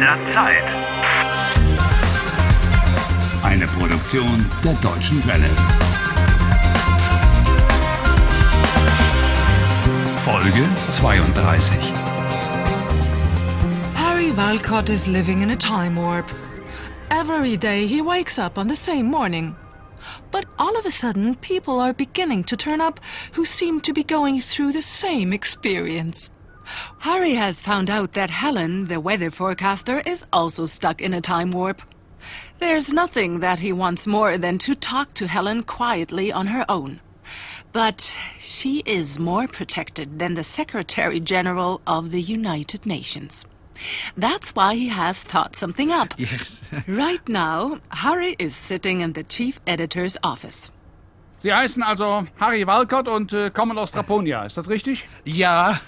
der Zeit. Eine Produktion der Deutschen Welle. Folge 32. Harry Walcott is living in a time warp. Every day he wakes up on the same morning. But all of a sudden, people are beginning to turn up who seem to be going through the same experience. Harry has found out that Helen, the weather forecaster, is also stuck in a time warp. There's nothing that he wants more than to talk to Helen quietly on her own. But she is more protected than the Secretary General of the United Nations. That's why he has thought something up. Yes. Right now, Harry is sitting in the chief editor's office. Sie heißen also Harry Walcott und äh, kommen aus Traponia, ist das richtig? Ja,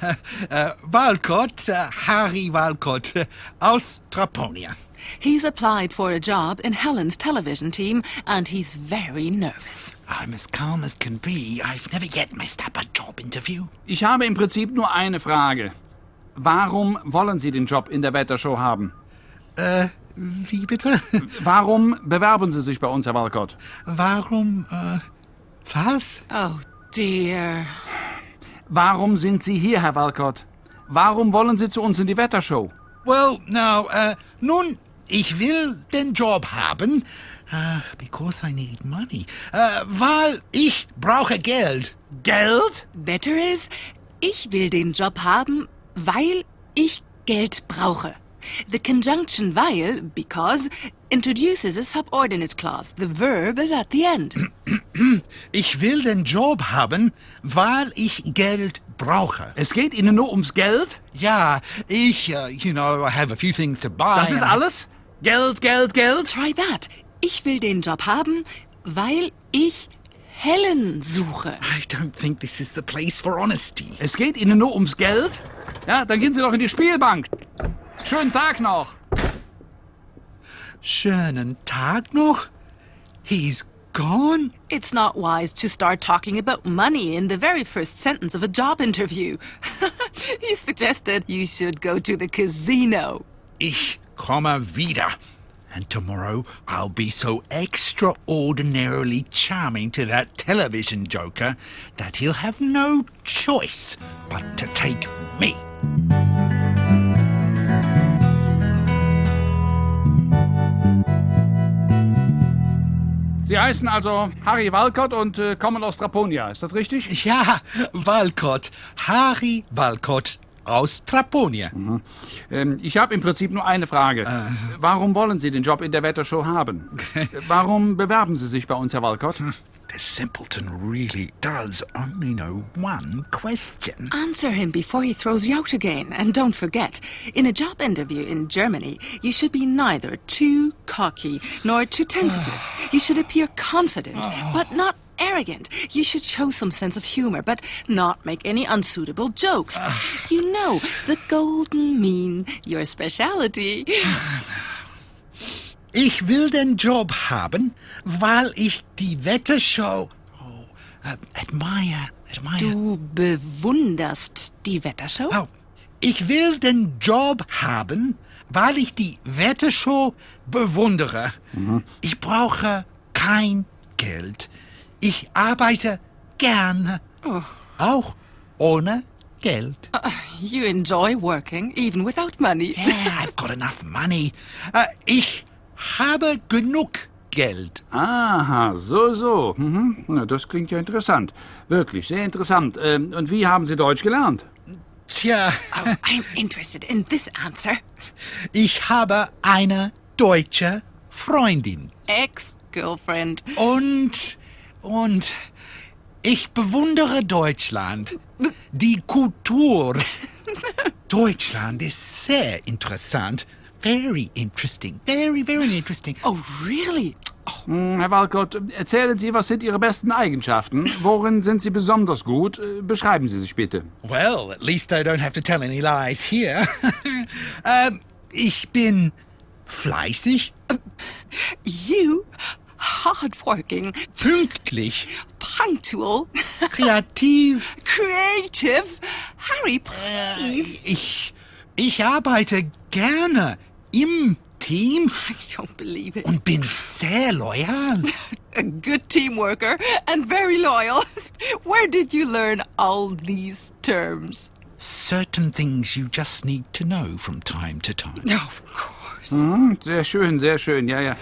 äh, Walcott, äh, Harry Walcott äh, aus Traponia. He's applied for a job in Helen's television team, and he's very nervous. I'm as calm as can be. I've never yet messed up a job interview. Ich habe im Prinzip nur eine Frage. Warum wollen Sie den Job in der Wettershow haben? Äh, wie bitte? Warum bewerben Sie sich bei uns, Herr Walcott? Warum, äh, was? Oh dear. Warum sind Sie hier, Herr Walcott? Warum wollen Sie zu uns in die Wettershow? Well, now, äh, nun, ich will den Job haben, äh, because I need money, äh, weil ich brauche Geld. Geld? Better is, ich will den Job haben, weil ich Geld brauche. The conjunction weil, because, introduces a subordinate clause. The verb is at the end. Ich will den Job haben, weil ich Geld brauche. Es geht Ihnen nur ums Geld? Ja, ich, uh, you know, I have a few things to buy. Das ist alles? Geld, Geld, Geld? Try that. Ich will den Job haben, weil ich Helen suche. I don't think this is the place for honesty. Es geht Ihnen nur ums Geld? Ja, dann gehen Sie doch in die Spielbank. Schönen Tag noch. Schönen Tag noch? He's gone? It's not wise to start talking about money in the very first sentence of a job interview. he suggested you should go to the casino. Ich komme wieder. And tomorrow I'll be so extraordinarily charming to that television joker that he'll have no choice but to take me. Sie heißen also Harry Walcott und äh, kommen aus Traponia, ist das richtig? Ja, Walcott. Harry Walcott aus Traponia. Ähm, ich habe im Prinzip nur eine Frage. Warum wollen Sie den Job in der Wettershow haben? Warum bewerben Sie sich bei uns, Herr Walcott? The simpleton really does only know one question. Answer him before he throws you out again. And don't forget, in a job interview in Germany, you should be neither too cocky nor too tentative. you should appear confident, but not arrogant. You should show some sense of humor, but not make any unsuitable jokes. you know, the golden mean, your speciality. Ich will den Job haben, weil ich die Wettershow oh, äh, admire, admire. Du bewunderst die Wettershow? Oh, ich will den Job haben, weil ich die Wettershow bewundere. Ich brauche kein Geld. Ich arbeite gerne. Auch ohne Geld. You enjoy working, even without money. Yeah, I've got enough money. Äh, ich habe genug Geld. Aha, so, so. Mhm. Na, das klingt ja interessant. Wirklich, sehr interessant. Ähm, und wie haben Sie Deutsch gelernt? Tja, Oh, I'm interested in this answer. ich habe eine deutsche Freundin. Ex-girlfriend. Und, und ich bewundere Deutschland. Die Kultur. Deutschland ist sehr interessant. Very interesting. Very, very interesting. Oh, really? Hm, Herr Walcott, erzählen Sie, was sind Ihre besten Eigenschaften? Worin sind Sie besonders gut? Äh, Beschreiben Sie sich bitte. Well, at least I don't have to tell any lies here. ähm, ich bin fleißig, You, hardworking, pünktlich, punctual, kreativ. creative. Harry, please. Ich, ich arbeite gerne. Im Team I don't believe it. und bin sehr loyal. A good team worker and very loyal. Where did you learn all these terms? Certain things you just need to know from time to time. Of course. Hm, sehr schön, sehr schön, ja, ja.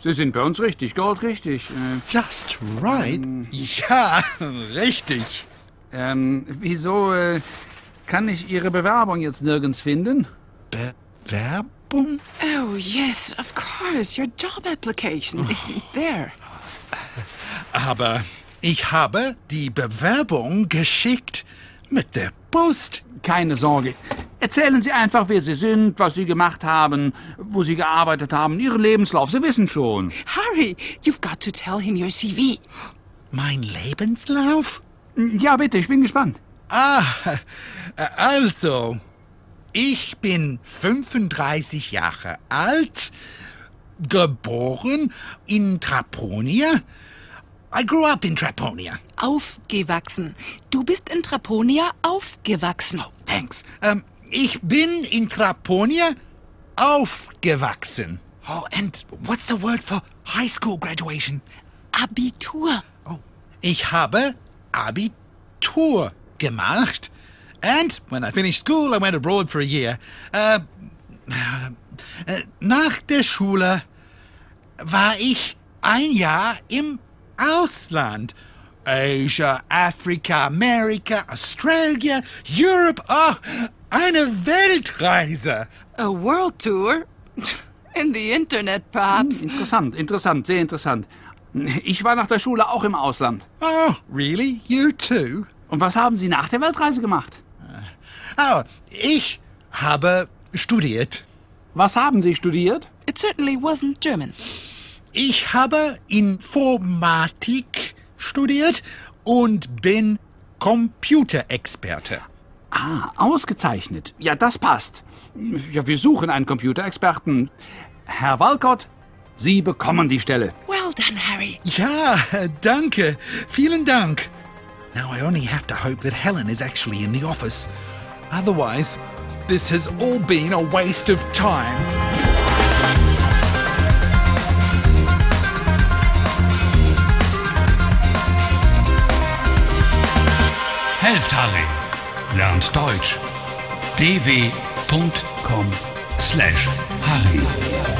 Sie sind bei uns richtig, goldrichtig. Äh, Just right? Ja, richtig. ähm, wieso äh, kann ich Ihre Bewerbung jetzt nirgends finden? Bewerbung? Oh, yes, of course. Your job application isn't there. Aber ich habe die Bewerbung geschickt mit der Post. Keine Sorge. Erzählen Sie einfach, wer Sie sind, was Sie gemacht haben, wo Sie gearbeitet haben, Ihren Lebenslauf. Sie wissen schon. Harry, you've got to tell him your CV. Mein Lebenslauf? Ja, bitte, ich bin gespannt. Ah, also, ich bin 35 Jahre alt, geboren in Traponia. I grew up in Traponia. Aufgewachsen. Du bist in Traponia aufgewachsen. Oh, thanks. Ähm, ich bin in Traponia aufgewachsen. Oh, and what's the word for high school graduation? Abitur. Oh, ich habe Abitur gemacht. And when I finished school, I went abroad for a year. Äh, äh, nach der Schule war ich ein Jahr im Ausland. Asia, Afrika, Amerika, Australia, Europe. Oh, eine Weltreise. A world tour? In the internet, perhaps. Interessant, interessant, sehr interessant. Ich war nach der Schule auch im Ausland. Oh, really? You too? Und was haben Sie nach der Weltreise gemacht? Oh, ich habe studiert. Was haben Sie studiert? It certainly wasn't German. Ich habe Informatik studiert und bin Computerexperte. Ah, ausgezeichnet. Ja, das passt. Ja, wir suchen einen Computerexperten. Herr Walcott, Sie bekommen die Stelle. Well done, Harry. Ja, danke. Vielen Dank. Now I only have to hope that Helen is actually in the office. Otherwise, this has all been a waste of time. Helft Harry. Lernt Deutsch. dw.com/harry.